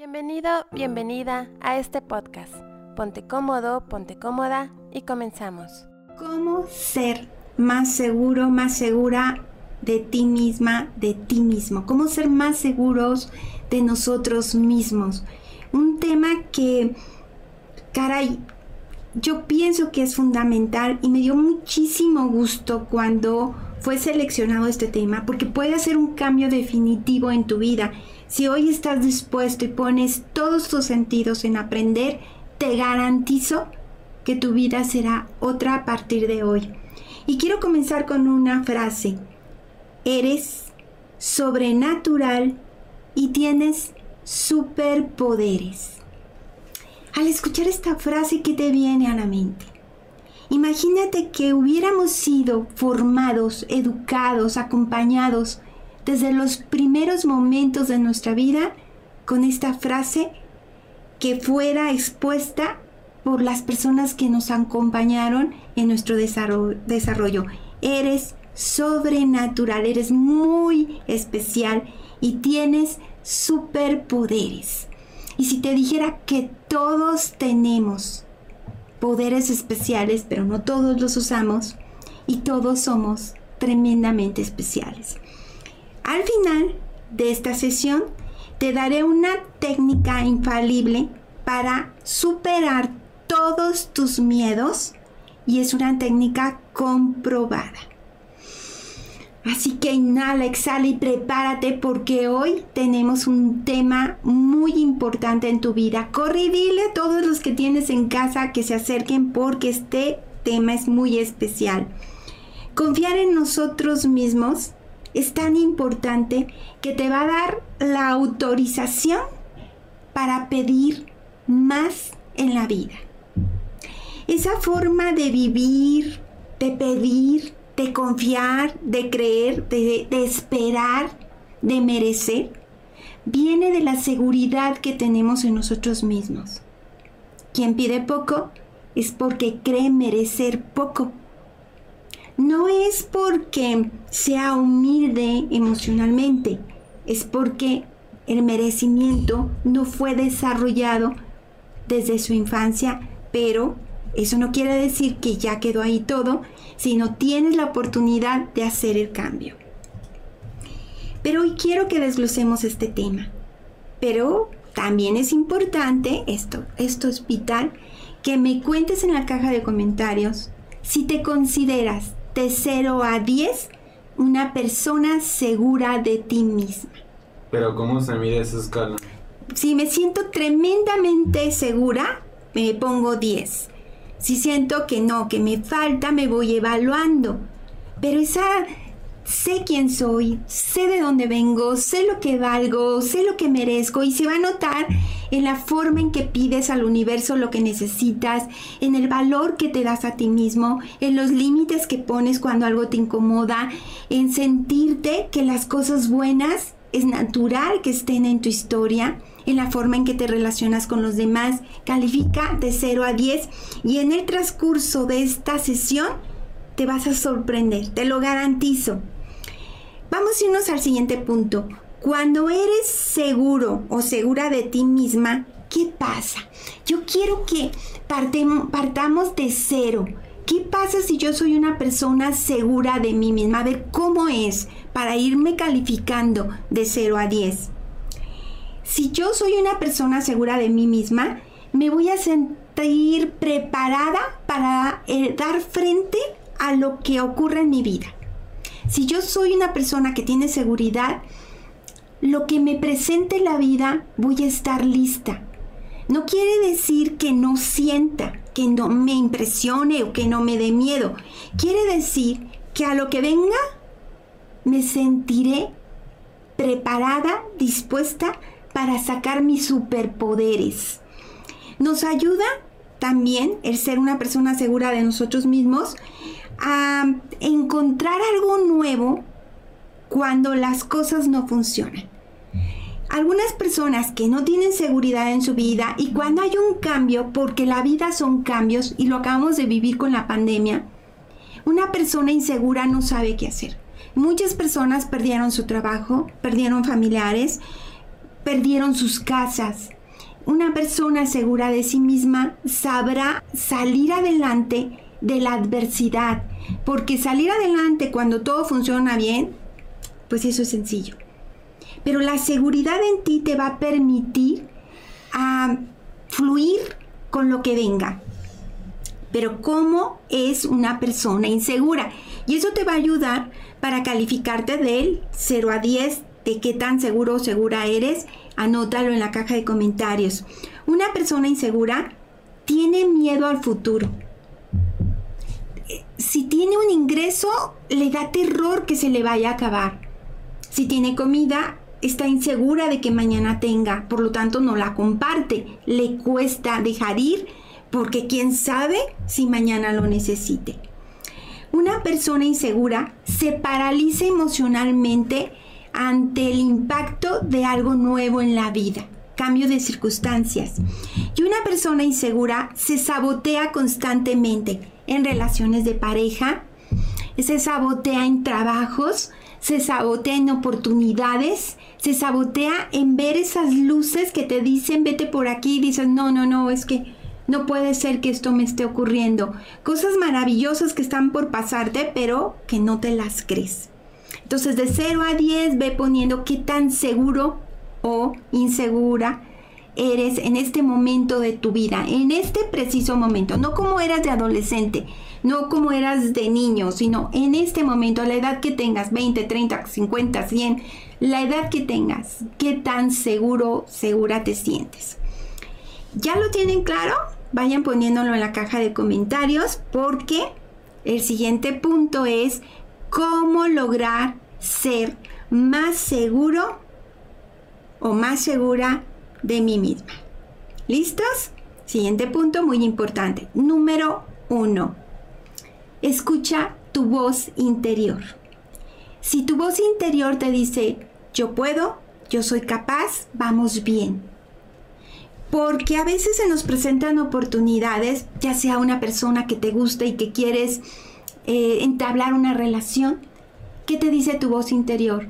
Bienvenido, bienvenida a este podcast. Ponte cómodo, ponte cómoda y comenzamos. ¿Cómo ser más seguro, más segura de ti misma, de ti mismo? ¿Cómo ser más seguros de nosotros mismos? Un tema que, caray, yo pienso que es fundamental y me dio muchísimo gusto cuando fue seleccionado este tema porque puede hacer un cambio definitivo en tu vida. Si hoy estás dispuesto y pones todos tus sentidos en aprender, te garantizo que tu vida será otra a partir de hoy. Y quiero comenzar con una frase. Eres sobrenatural y tienes superpoderes. Al escuchar esta frase, ¿qué te viene a la mente? Imagínate que hubiéramos sido formados, educados, acompañados desde los primeros momentos de nuestra vida con esta frase que fuera expuesta por las personas que nos acompañaron en nuestro desarrollo. Eres sobrenatural, eres muy especial y tienes superpoderes. Y si te dijera que todos tenemos poderes especiales, pero no todos los usamos, y todos somos tremendamente especiales. Al final de esta sesión te daré una técnica infalible para superar todos tus miedos y es una técnica comprobada. Así que inhala, exhala y prepárate porque hoy tenemos un tema muy importante en tu vida. Corre y dile a todos los que tienes en casa que se acerquen porque este tema es muy especial. Confiar en nosotros mismos es tan importante que te va a dar la autorización para pedir más en la vida. Esa forma de vivir, de pedir, de confiar, de creer, de, esperar, de merecer, viene de la seguridad que tenemos en nosotros mismos. Quien pide poco es porque cree merecer poco. No es porque sea humilde emocionalmente, es porque el merecimiento no fue desarrollado desde su infancia, pero eso no quiere decir que ya quedó ahí todo, sino tienes la oportunidad de hacer el cambio. Pero hoy quiero que desglosemos este tema. Pero también es importante, esto, esto es vital, que me cuentes en la caja de comentarios si te consideras de 0 a 10 una persona segura de ti misma. Pero ¿cómo se mide esa escala? Si me siento tremendamente segura, me pongo 10. Si siento que no, que me falta, me voy evaluando. Pero esa sé quién soy, sé de dónde vengo, sé lo que valgo, sé lo que merezco y se va a notar en la forma en que pides al universo lo que necesitas, en el valor que te das a ti mismo, en los límites que pones cuando algo te incomoda, en sentirte que las cosas buenas es natural que estén en tu historia en la forma en que te relacionas con los demás. Califica de 0 a 10 y en el transcurso de esta sesión te vas a sorprender, te lo garantizo. Vamos a irnos al siguiente punto. Cuando eres seguro o segura de ti misma, ¿qué pasa? Yo quiero que partamos de cero. ¿Qué pasa si yo soy una persona segura de mí misma? A ver, ¿cómo es para irme calificando de 0 a 10? Si yo soy una persona segura de mí misma, me voy a sentir preparada para eh, dar frente a lo que ocurre en mi vida. Si yo soy una persona que tiene seguridad, lo que me presente la vida voy a estar lista. No quiere decir que no sienta, que no me impresione o que no me dé miedo. Quiere decir que a lo que venga me sentiré preparada, dispuesta para sacar mis superpoderes. Nos ayuda también el ser una persona segura de nosotros mismos a encontrar algo nuevo cuando las cosas no funcionan. Algunas personas que no tienen seguridad en su vida y cuando hay un cambio, porque la vida son cambios y lo acabamos de vivir con la pandemia, una persona insegura no sabe qué hacer. Muchas personas perdieron su trabajo, perdieron familiares, perdieron sus casas. Una persona segura de sí misma sabrá salir adelante de la adversidad, porque salir adelante cuando todo funciona bien, pues eso es sencillo. Pero la seguridad en ti te va a permitir a fluir con lo que venga. Pero ¿cómo es una persona insegura? Y eso te va a ayudar para calificarte del 0 a 10 de qué tan seguro o segura eres. Anótalo en la caja de comentarios. Una persona insegura tiene miedo al futuro. Si tiene un ingreso, le da terror que se le vaya a acabar. Si tiene comida, está insegura de que mañana tenga, por lo tanto no la comparte. Le cuesta dejar ir porque quién sabe si mañana lo necesite. Una persona insegura se paraliza emocionalmente ante el impacto de algo nuevo en la vida, cambio de circunstancias. Y una persona insegura se sabotea constantemente en relaciones de pareja, se sabotea en trabajos, se sabotea en oportunidades, se sabotea en ver esas luces que te dicen vete por aquí y dices no, no, no, es que no puede ser que esto me esté ocurriendo. Cosas maravillosas que están por pasarte, pero que no te las crees. Entonces de 0 a 10 ve poniendo qué tan seguro o insegura eres en este momento de tu vida, en este preciso momento, no como eras de adolescente, no como eras de niño, sino en este momento, a la edad que tengas, 20, 30, 50, 100, la edad que tengas, qué tan seguro, segura te sientes. ¿Ya lo tienen claro? vayan poniéndolo en la caja de comentarios porque el siguiente punto es cómo lograr ser más seguro o más segura de mí misma. ¿Listos? Siguiente punto muy importante. Número uno. Escucha tu voz interior. Si tu voz interior te dice, yo puedo, yo soy capaz, vamos bien porque a veces se nos presentan oportunidades, ya sea una persona que te gusta y que quieres eh, entablar una relación. ¿Qué te dice tu voz interior?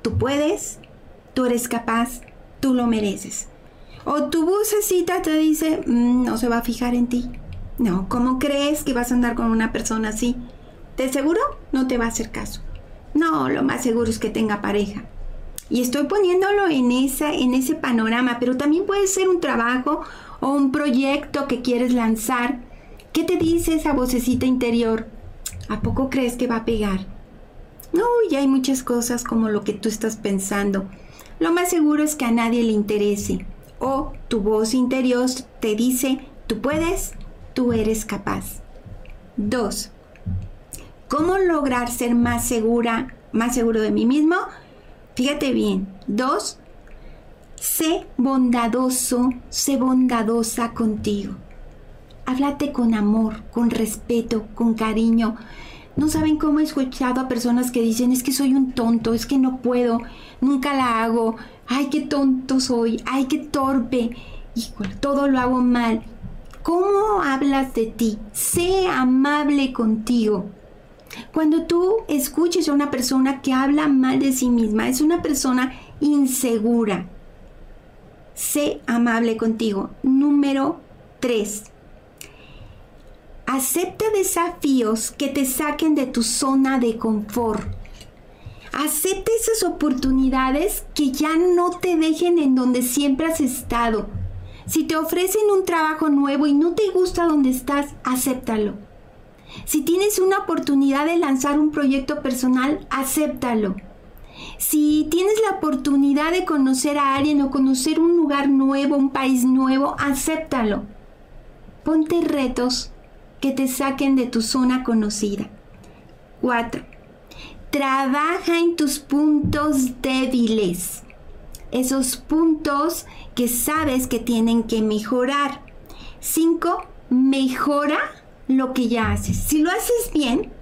Tú puedes, tú eres capaz, tú lo mereces. O tu vocecita te dice, mm, no se va a fijar en ti. No, ¿cómo crees que vas a andar con una persona así? ¿De seguro? No te va a hacer caso. No, lo más seguro es que tenga pareja. Y estoy poniéndolo en, esa, en ese panorama, pero también puede ser un trabajo o un proyecto que quieres lanzar. ¿Qué te dice esa vocecita interior? ¿A poco crees que va a pegar? No, ya hay muchas cosas como lo que tú estás pensando. Lo más seguro es que a nadie le interese. O tu voz interior te dice, tú puedes, tú eres capaz. 2. ¿Cómo lograr ser más segura, más seguro de mí mismo? Fíjate bien. Dos, sé bondadoso, sé bondadosa contigo. Háblate con amor, con respeto, con cariño. No saben cómo he escuchado a personas que dicen, es que soy un tonto, es que no puedo, nunca la hago, ay, qué tonto soy, ay, qué torpe, híjole, todo lo hago mal. ¿Cómo hablas de ti? Sé amable contigo. Cuando tú escuches a una persona que habla mal de sí misma, es una persona insegura. Sé amable contigo. Número 3. Acepta desafíos que te saquen de tu zona de confort. Acepta esas oportunidades que ya no te dejen en donde siempre has estado. Si te ofrecen un trabajo nuevo y no te gusta donde estás, acéptalo si tienes una oportunidad de lanzar un proyecto personal, acéptalo. Si tienes la oportunidad de conocer a alguien o conocer un lugar nuevo, un país nuevo, acéptalo. Ponte retos que te saquen de tu zona conocida. 4. Trabaja en tus puntos débiles. Esos puntos que sabes que tienen que mejorar. 5. Mejora lo que ya haces. Si lo haces bien,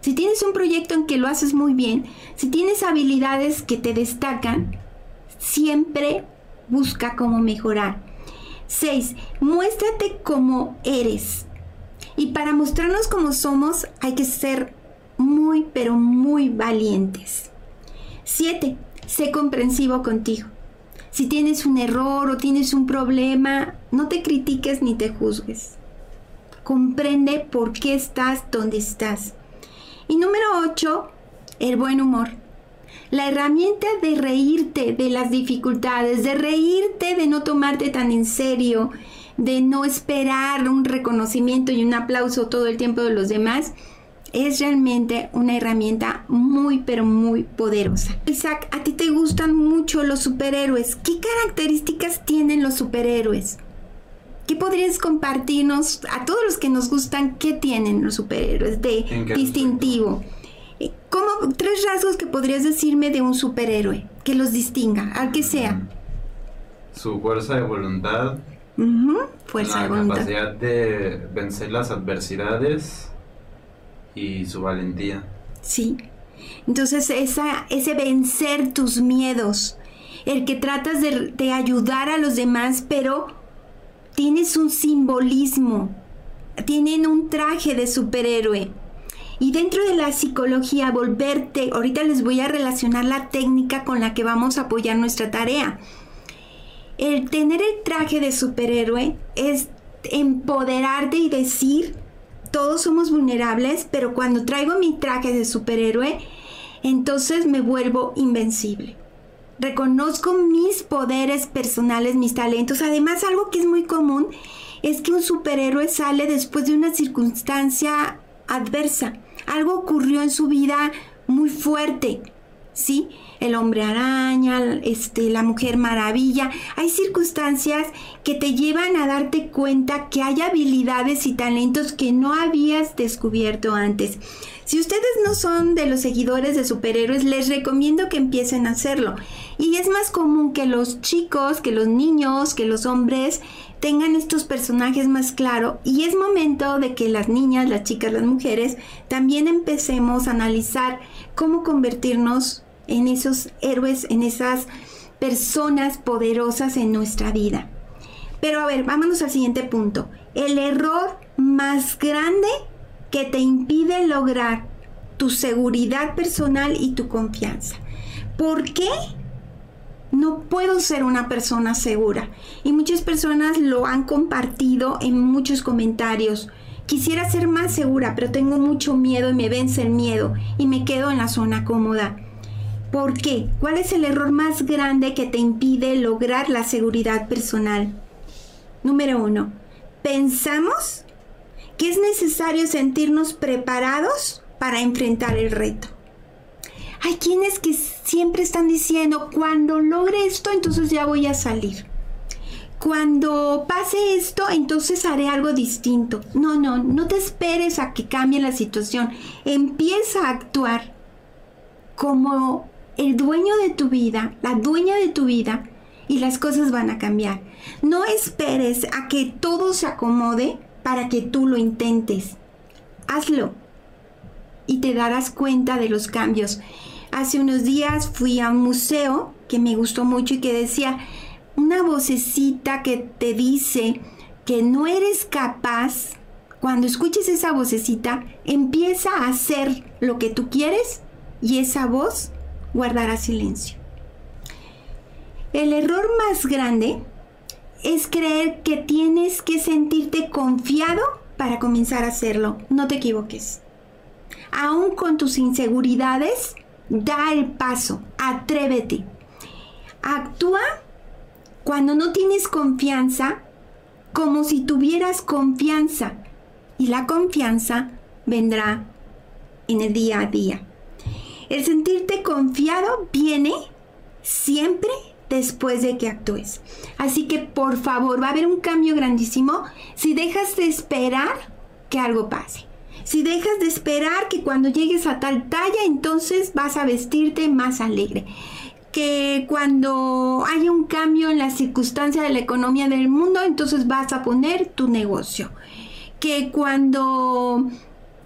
si tienes un proyecto en que lo haces muy bien, si tienes habilidades que te destacan, siempre busca cómo mejorar. 6. Muéstrate como eres. Y para mostrarnos como somos hay que ser muy, pero muy valientes. 7. Sé comprensivo contigo. Si tienes un error o tienes un problema, no te critiques ni te juzgues. Comprende por qué estás donde estás. Y número 8, el buen humor. La herramienta de reírte de las dificultades, de reírte de no tomarte tan en serio, de no esperar un reconocimiento y un aplauso todo el tiempo de los demás, es realmente una herramienta muy pero muy poderosa. Isaac, a ti te gustan mucho los superhéroes. ¿Qué características tienen los superhéroes? ¿Qué podrías compartirnos a todos los que nos gustan? ¿Qué tienen los superhéroes de distintivo? Eh, ¿Cómo tres rasgos que podrías decirme de un superhéroe que los distinga, al que sea? Su fuerza de voluntad, fuerza la voluntad. capacidad de vencer las adversidades y su valentía. Sí. Entonces, esa, ese vencer tus miedos, el que tratas de, de ayudar a los demás, pero tienes un simbolismo, tienen un traje de superhéroe. Y dentro de la psicología, volverte, ahorita les voy a relacionar la técnica con la que vamos a apoyar nuestra tarea. El tener el traje de superhéroe es empoderarte y decir, todos somos vulnerables, pero cuando traigo mi traje de superhéroe, entonces me vuelvo invencible. Reconozco mis poderes personales, mis talentos. Además, algo que es muy común es que un superhéroe sale después de una circunstancia adversa. Algo ocurrió en su vida muy fuerte, ¿sí? El hombre araña, este, la mujer maravilla. Hay circunstancias que te llevan a darte cuenta que hay habilidades y talentos que no habías descubierto antes. Si ustedes no son de los seguidores de superhéroes, les recomiendo que empiecen a hacerlo. Y es más común que los chicos, que los niños, que los hombres tengan estos personajes más claros y es momento de que las niñas, las chicas, las mujeres también empecemos a analizar cómo convertirnos en esos héroes, en esas personas poderosas en nuestra vida. Pero a ver, vámonos al siguiente punto. El error más grande que te impide lograr tu seguridad personal y tu confianza. ¿Por qué? No puedo ser una persona segura. Y muchas personas lo han compartido en muchos comentarios. Quisiera ser más segura, pero tengo mucho miedo y me vence el miedo y me quedo en la zona cómoda. ¿Por qué? ¿Cuál es el error más grande que te impide lograr la seguridad personal? Número uno, pensamos que es necesario sentirnos preparados para enfrentar el reto. Hay quienes que siempre están diciendo, cuando logre esto, entonces ya voy a salir. Cuando pase esto, entonces haré algo distinto. No, no, no te esperes a que cambie la situación. Empieza a actuar como el dueño de tu vida, la dueña de tu vida, y las cosas van a cambiar. No esperes a que todo se acomode para que tú lo intentes. Hazlo y te darás cuenta de los cambios. Hace unos días fui a un museo que me gustó mucho y que decía una vocecita que te dice que no eres capaz. Cuando escuches esa vocecita, empieza a hacer lo que tú quieres y esa voz guardará silencio. El error más grande es creer que tienes que sentirte confiado para comenzar a hacerlo. No te equivoques. Aún con tus inseguridades, da el paso, atrévete. Actúa cuando no tienes confianza como si tuvieras confianza y la confianza vendrá en el día a día. El sentirte confiado viene siempre después de que actúes. Así que por favor, va a haber un cambio grandísimo si dejas de esperar que algo pase. Si dejas de esperar que cuando llegues a tal talla, entonces vas a vestirte más alegre. Que cuando haya un cambio en la circunstancia de la economía del mundo, entonces vas a poner tu negocio. Que cuando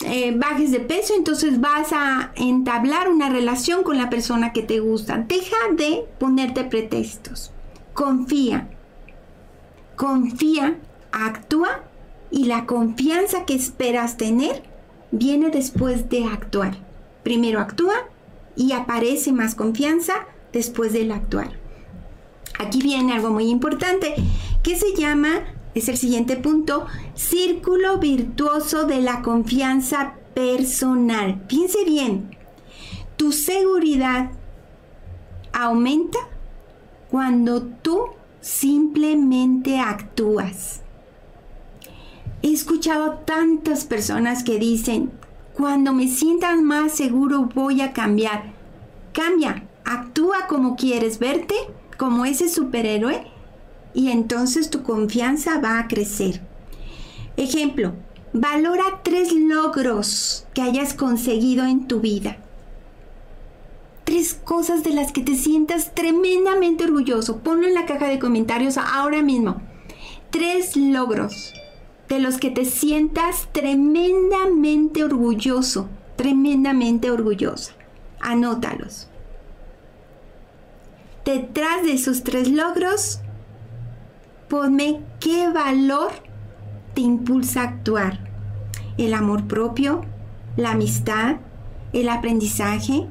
eh, bajes de peso, entonces vas a entablar una relación con la persona que te gusta. Deja de ponerte pretextos. Confía. Confía, actúa y la confianza que esperas tener viene después de actuar. Primero actúa y aparece más confianza después del actuar. Aquí viene algo muy importante que se llama, es el siguiente punto, círculo virtuoso de la confianza personal. Piense bien, tu seguridad aumenta cuando tú simplemente actúas. He escuchado tantas personas que dicen, cuando me sientan más seguro voy a cambiar. Cambia, actúa como quieres verte, como ese superhéroe, y entonces tu confianza va a crecer. Ejemplo, valora tres logros que hayas conseguido en tu vida. Tres cosas de las que te sientas tremendamente orgulloso. Ponlo en la caja de comentarios ahora mismo. Tres logros de los que te sientas tremendamente orgulloso, tremendamente orgullosa. Anótalos. Detrás de esos tres logros, qué valor te impulsa a actuar. El amor propio, la amistad, el aprendizaje,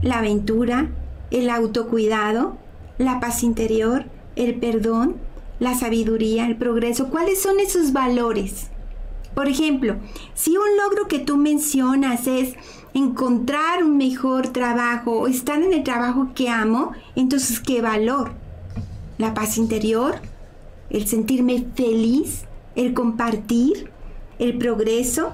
la aventura, el autocuidado, la paz interior, el perdón, la sabiduría, el progreso. ¿Cuáles son esos valores? Por ejemplo, si un logro que tú mencionas es encontrar un mejor trabajo o estar en el trabajo que amo, entonces ¿qué valor? La paz interior, el sentirme feliz, el compartir, el progreso.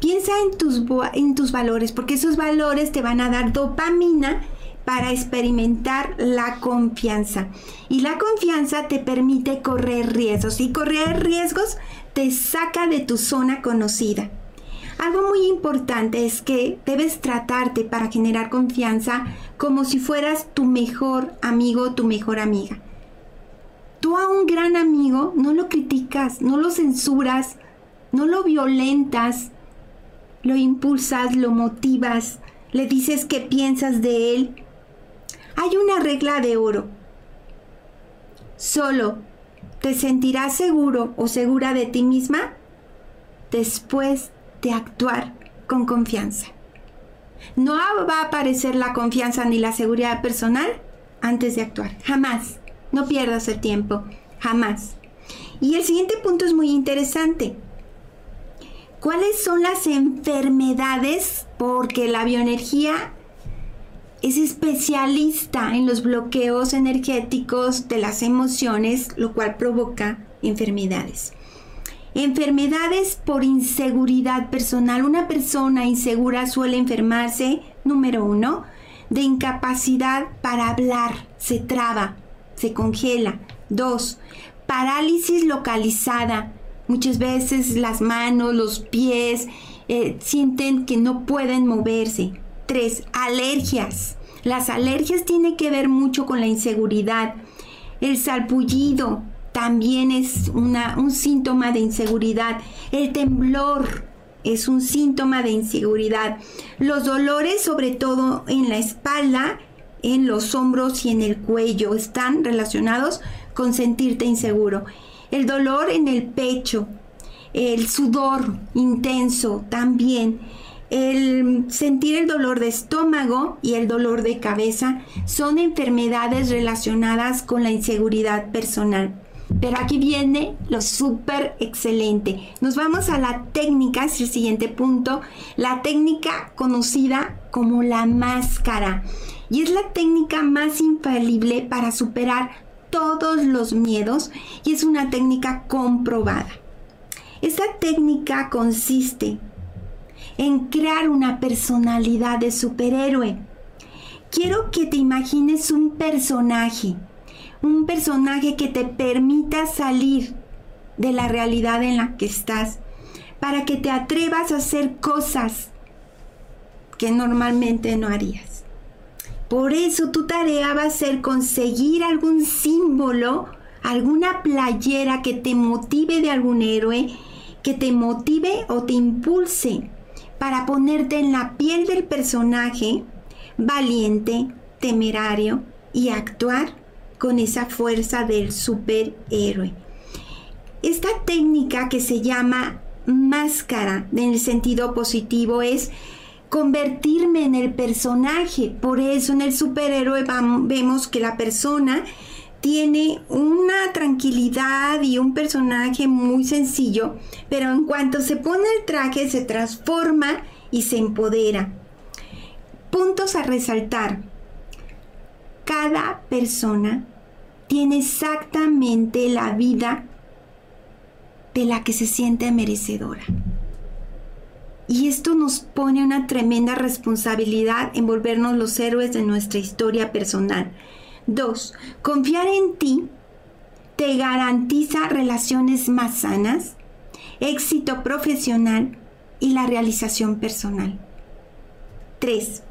Piensa en tus, en tus valores, porque esos valores te van a dar dopamina para experimentar la confianza. Y la confianza te permite correr riesgos. Y correr riesgos te saca de tu zona conocida. Algo muy importante es que debes tratarte para generar confianza como si fueras tu mejor amigo o tu mejor amiga. Tú a un gran amigo no lo criticas, no lo censuras, no lo violentas, lo impulsas, lo motivas, le dices qué piensas de él, hay una regla de oro. Solo te sentirás seguro o segura de ti misma después de actuar con confianza. No va a aparecer la confianza ni la seguridad personal antes de actuar. Jamás. No pierdas el tiempo. Jamás. Y el siguiente punto es muy interesante. ¿Cuáles son las enfermedades? Porque la bioenergía es especialista en los bloqueos energéticos de las emociones, lo cual provoca enfermedades. Enfermedades por inseguridad personal. Una persona insegura suele enfermarse, número uno, de incapacidad para hablar, se traba, se congela. Dos, parálisis localizada. Muchas veces las manos, los pies eh, sienten que no pueden moverse. 3. Alergias. Las alergias tienen que ver mucho con la inseguridad. El salpullido también es un síntoma de inseguridad. El temblor es un síntoma de inseguridad. Los dolores, sobre todo en la espalda, en los hombros y en el cuello, están relacionados con sentirte inseguro. El dolor en el pecho, el sudor intenso también el sentir el dolor de estómago y el dolor de cabeza son enfermedades relacionadas con la inseguridad personal. Pero aquí viene lo súper excelente. Nos vamos a la técnica, es el siguiente punto, la técnica conocida como la máscara. Y es la técnica más infalible para superar todos los miedos y es una técnica comprobada. Esta técnica consiste en crear una personalidad de superhéroe. Quiero que te imagines un personaje, un personaje que te permita salir de la realidad en la que estás, para que te atrevas a hacer cosas que normalmente no harías. Por eso tu tarea va a ser conseguir algún símbolo, alguna playera que te motive de algún héroe, que te motive o te impulse para ponerte en la piel del personaje valiente, temerario y actuar con esa fuerza del superhéroe. Esta técnica que se llama máscara en el sentido positivo es convertirme en el personaje. Por eso en el superhéroe vemos que la persona tiene una tranquilidad y un personaje muy sencillo, pero en cuanto se pone el traje se transforma y se empodera. Puntos a resaltar. Cada persona tiene exactamente la vida de la que se siente merecedora. Y esto nos pone una tremenda responsabilidad en volvernos los héroes de nuestra historia personal. Dos, confiar en ti te garantiza relaciones más sanas, éxito profesional y la realización personal. Tres,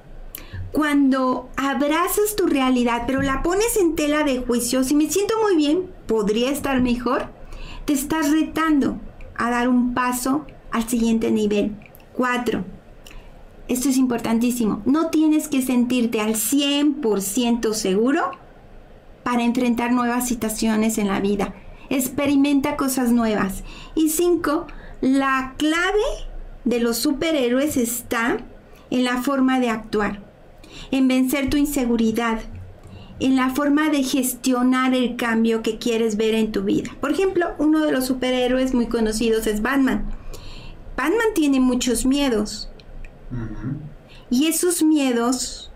cuando abrazas tu realidad, pero la pones en tela de juicio, si me siento muy bien, podría estar mejor, te estás retando a dar un paso al siguiente nivel. 4. Esto es importantísimo. No tienes que sentirte al 100% seguro para enfrentar nuevas situaciones en la vida. Experimenta cosas nuevas. Y 5. La clave de los superhéroes está en la forma de actuar, en vencer tu inseguridad, en la forma de gestionar el cambio que quieres ver en tu vida. Por ejemplo, uno de los superhéroes muy conocidos es Batman. Batman tiene muchos miedos. Y esos miedos,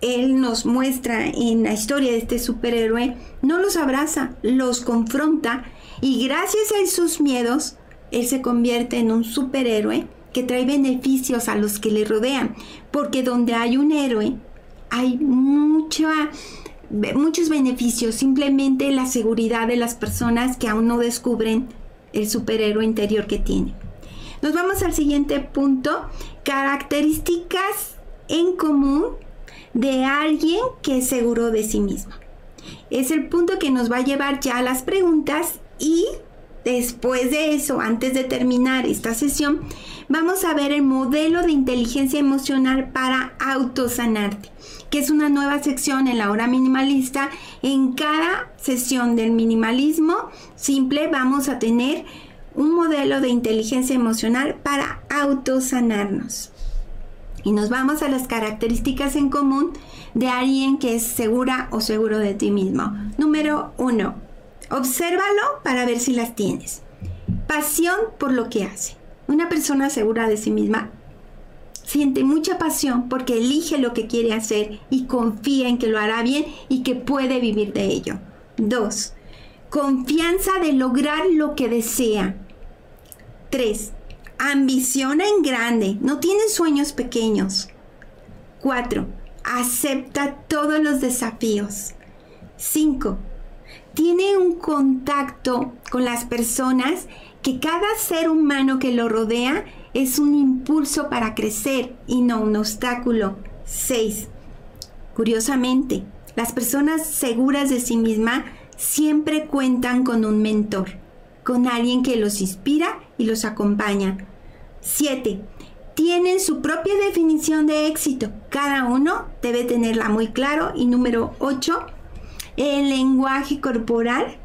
él nos muestra en la historia de este superhéroe, no los abraza, los confronta y gracias a esos miedos, él se convierte en un superhéroe que trae beneficios a los que le rodean. Porque donde hay un héroe, hay mucha, muchos beneficios. Simplemente la seguridad de las personas que aún no descubren el superhéroe interior que tiene. Nos vamos al siguiente punto. Características en común de alguien que es seguro de sí mismo. Es el punto que nos va a llevar ya a las preguntas y después de eso, antes de terminar esta sesión, vamos a ver el modelo de inteligencia emocional para autosanarte, que es una nueva sección en la hora minimalista. En cada sesión del minimalismo simple vamos a tener un modelo de inteligencia emocional para autosanarnos. Y nos vamos a las características en común de alguien que es segura o seguro de ti mismo. Número uno, obsérvalo para ver si las tienes. Pasión por lo que hace. Una persona segura de sí misma siente mucha pasión porque elige lo que quiere hacer y confía en que lo hará bien y que puede vivir de ello. Dos, Confianza de lograr lo que desea. 3. Ambiciona en grande, no tiene sueños pequeños. 4. Acepta todos los desafíos. 5. Tiene un contacto con las personas que cada ser humano que lo rodea es un impulso para crecer y no un obstáculo. 6. Curiosamente, las personas seguras de sí mismas siempre cuentan con un mentor, con alguien que los inspira y los acompaña. 7. Tienen su propia definición de éxito. Cada uno debe tenerla muy claro. Y número 8. El lenguaje corporal.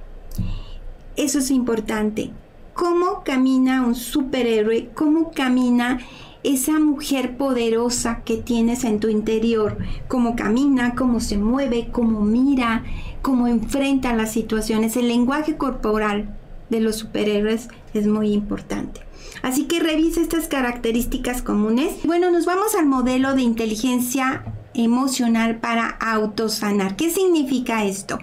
Eso es importante. ¿Cómo camina un superhéroe? ¿Cómo camina esa mujer poderosa que tienes en tu interior? ¿Cómo camina? ¿Cómo se mueve? ¿Cómo mira? Cómo enfrentan las situaciones. El lenguaje corporal de los superhéroes es muy importante. Así que revisa estas características comunes. Bueno, nos vamos al modelo de inteligencia emocional para autosanar. ¿Qué significa esto?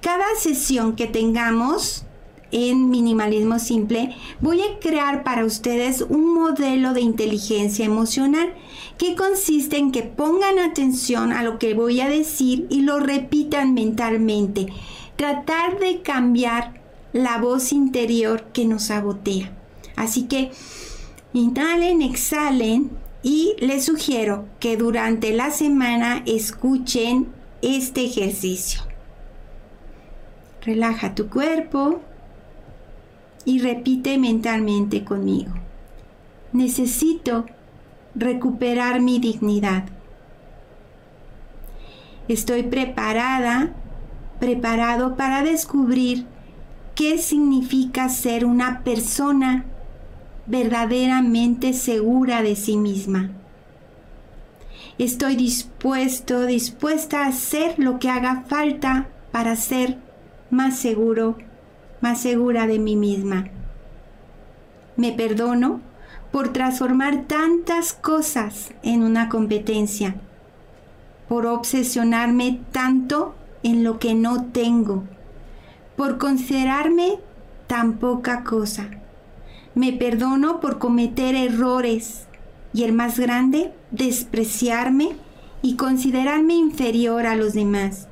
Cada sesión que tengamos en minimalismo simple, voy a crear para ustedes un modelo de inteligencia emocional que consiste en que pongan atención a lo que voy a decir y lo repitan mentalmente. Tratar de cambiar la voz interior que nos sabotea. Así que inhalen, exhalen y les sugiero que durante la semana escuchen este ejercicio. Relaja tu cuerpo, y repite mentalmente conmigo. Necesito recuperar mi dignidad. Estoy preparada, preparado para descubrir qué significa ser una persona verdaderamente segura de sí misma. Estoy dispuesto, dispuesta a hacer lo que haga falta para ser más seguro, más segura de mí misma. Me perdono por transformar tantas cosas en una competencia, por obsesionarme tanto en lo que no tengo, por considerarme tan poca cosa. Me perdono por cometer errores y el más grande, despreciarme y considerarme inferior a los demás.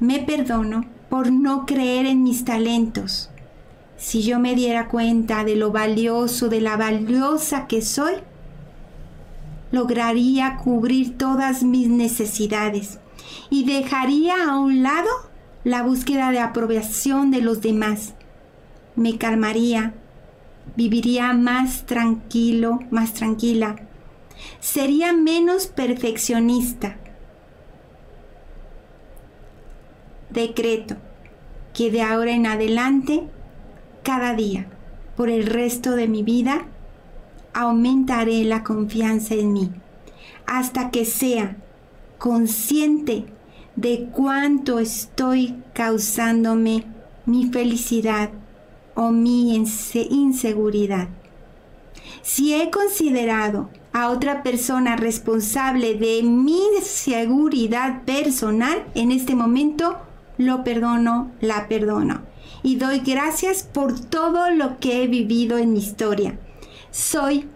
Me perdono por no creer en mis talentos. Si yo me diera cuenta de lo valioso, de la valiosa que soy, lograría cubrir todas mis necesidades y dejaría a un lado la búsqueda de aprobación de los demás. Me calmaría, viviría más tranquilo, más tranquila. Sería menos perfeccionista. Decreto que de ahora en adelante, cada día, por el resto de mi vida, aumentaré la confianza en mí, hasta que sea consciente de cuánto estoy causándome mi felicidad o mi inseguridad. Si he considerado a otra persona responsable de mi seguridad personal, en este momento lo perdono, la perdono. Y doy gracias por todo lo que he vivido en mi historia. Soy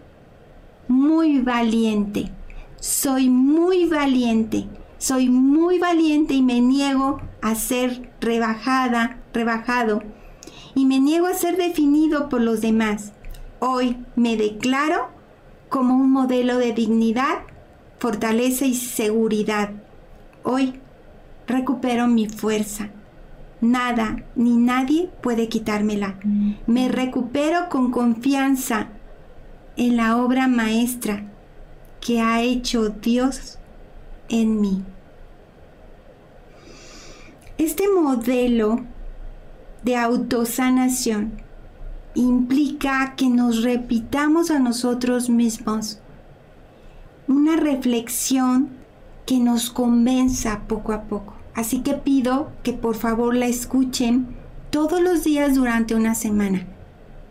muy valiente. Soy muy valiente. Soy muy valiente y me niego a ser rebajada, rebajado y me niego a ser definido por los demás. Hoy me declaro como un modelo de dignidad, fortaleza y seguridad. Hoy recupero mi fuerza. Nada ni nadie puede quitármela. Me recupero con confianza en la obra maestra que ha hecho Dios en mí. Este modelo de autosanación implica que nos repitamos a nosotros mismos una reflexión que nos convenza poco a poco. Así que pido que por favor la escuchen todos los días durante una semana,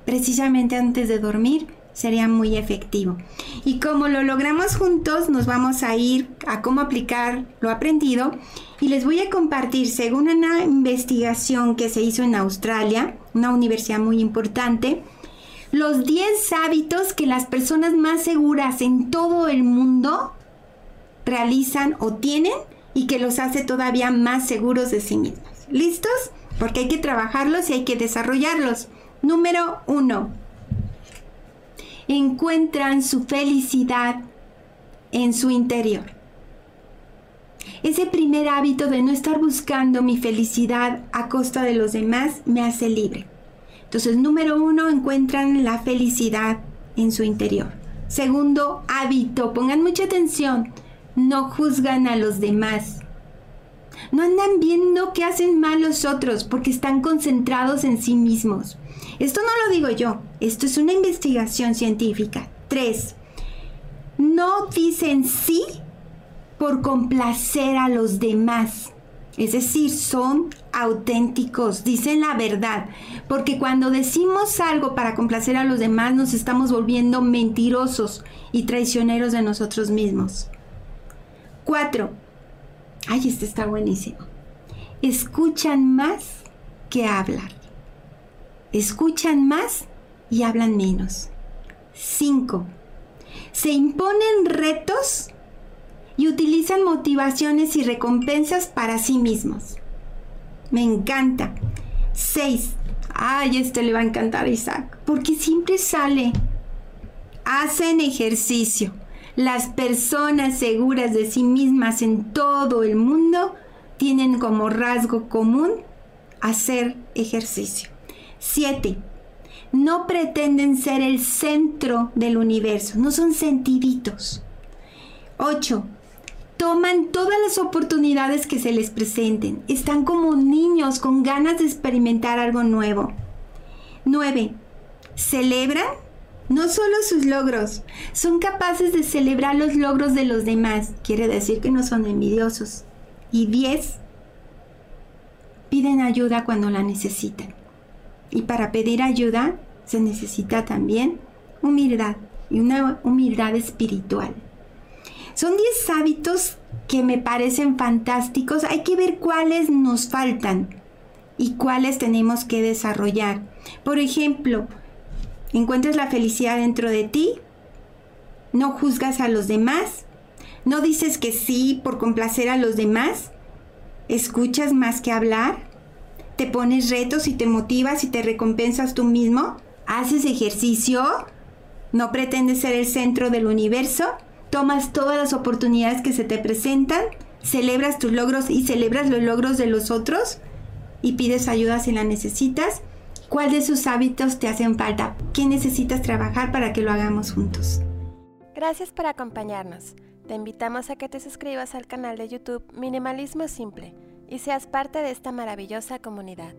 precisamente antes de dormir sería muy efectivo. Y como lo logramos juntos, nos vamos a ir a cómo aplicar lo aprendido y les voy a compartir, según una investigación que se hizo en Australia, una universidad muy importante, los 10 hábitos que las personas más seguras en todo el mundo realizan o tienen y que los hace todavía más seguros de sí mismos. ¿Listos? Porque hay que trabajarlos y hay que desarrollarlos. Número 1 encuentran su felicidad en su interior. Ese primer hábito de no estar buscando mi felicidad a costa de los demás me hace libre. Entonces, número uno, encuentran la felicidad en su interior. Segundo hábito, pongan mucha atención, no juzgan a los demás. No andan viendo qué hacen mal los otros porque están concentrados en sí mismos. Esto no lo digo yo, esto es una investigación científica. 3. No dicen sí por complacer a los demás. Es decir, son auténticos, dicen la verdad. Porque cuando decimos algo para complacer a los demás nos estamos volviendo mentirosos y traicioneros de nosotros mismos. 4. Ay, este está buenísimo. Escuchan más que hablan escuchan más y hablan menos. 5. Se imponen retos y utilizan motivaciones y recompensas para sí mismos. Me encanta. 6. Ay, este le va a encantar a Isaac, porque siempre sale. Hacen ejercicio. Las personas seguras de sí mismas en todo el mundo tienen como rasgo común hacer ejercicio. 7. No pretenden ser el centro del universo, no son sentiditos. 8. Toman todas las oportunidades que se les presenten. Están como niños con ganas de experimentar algo nuevo. 9. Celebran no solo sus logros, son capaces de celebrar los logros de los demás. Quiere decir que no son envidiosos. Y 10 piden ayuda cuando la necesitan. Y para pedir ayuda se necesita también humildad y una humildad espiritual. Son 10 hábitos que me parecen fantásticos. Hay que ver cuáles nos faltan y cuáles tenemos que desarrollar. Por ejemplo, encuentras la felicidad dentro de ti, no juzgas a los demás, no dices que sí por complacer a los demás, escuchas más que hablar, te pones retos y te motivas y te recompensas tú mismo, haces ejercicio, no pretendes ser el centro del universo, tomas todas las oportunidades que se te presentan, celebras tus logros y celebras los logros de los otros y pides ayuda si la necesitas. ¿Cuál de sus hábitos te hacen falta? ¿Qué necesitas trabajar para que lo hagamos juntos? Gracias por acompañarnos. Te invitamos a que te suscribas al canal de YouTube Minimalismo Simple y seas parte de esta maravillosa comunidad.